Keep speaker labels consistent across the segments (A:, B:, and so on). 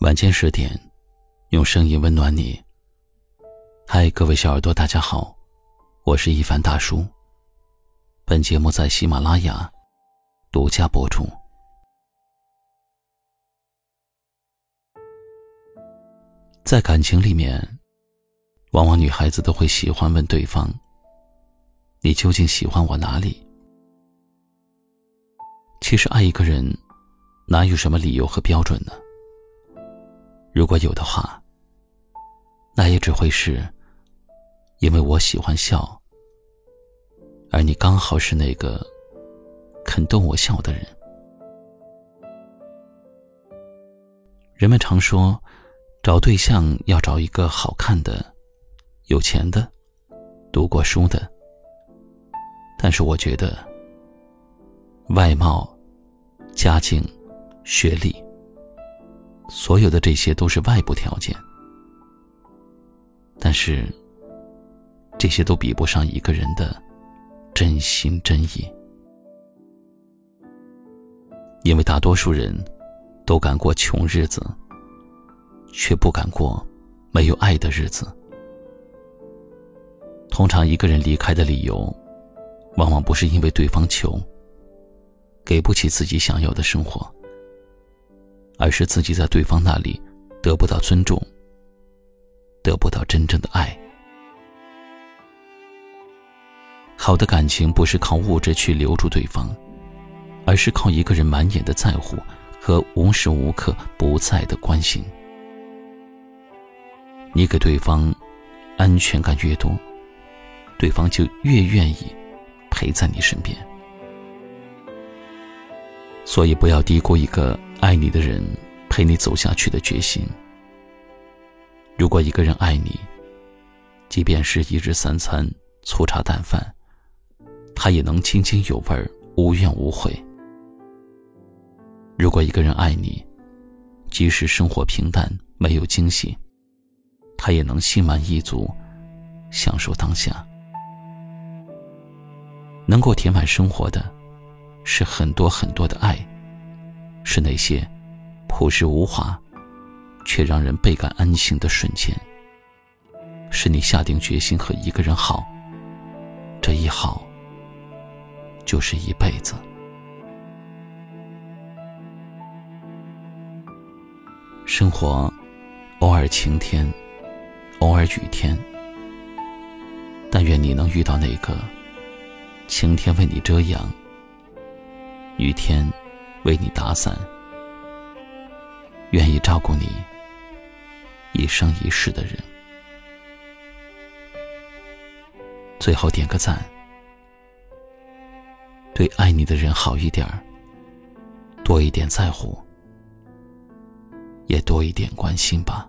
A: 晚间十点，用声音温暖你。嗨，各位小耳朵，大家好，我是一凡大叔。本节目在喜马拉雅独家播出。在感情里面，往往女孩子都会喜欢问对方：“你究竟喜欢我哪里？”其实，爱一个人，哪有什么理由和标准呢？如果有的话，那也只会是，因为我喜欢笑，而你刚好是那个肯逗我笑的人。人们常说，找对象要找一个好看的、有钱的、读过书的。但是我觉得，外貌、家境、学历。所有的这些都是外部条件，但是这些都比不上一个人的真心真意。因为大多数人都敢过穷日子，却不敢过没有爱的日子。通常一个人离开的理由，往往不是因为对方穷，给不起自己想要的生活。而是自己在对方那里得不到尊重，得不到真正的爱。好的感情不是靠物质去留住对方，而是靠一个人满眼的在乎和无时无刻不在的关心。你给对方安全感越多，对方就越愿意陪在你身边。所以，不要低估一个。爱你的人陪你走下去的决心。如果一个人爱你，即便是一日三餐粗茶淡饭，他也能津津有味无怨无悔。如果一个人爱你，即使生活平淡没有惊喜，他也能心满意足，享受当下。能够填满生活的，是很多很多的爱。是那些朴实无华，却让人倍感安心的瞬间。是你下定决心和一个人好，这一好就是一辈子。生活偶尔晴天，偶尔雨天，但愿你能遇到那个晴天为你遮阳，雨天。为你打伞，愿意照顾你一生一世的人。最后点个赞，对爱你的人好一点儿，多一点在乎，也多一点关心吧。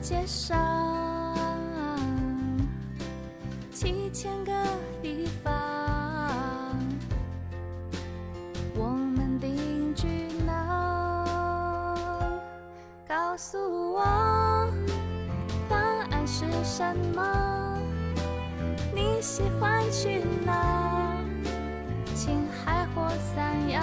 B: 街上七千个地方。我们定居哪告诉我答案是什么？你喜欢去哪青海或三亚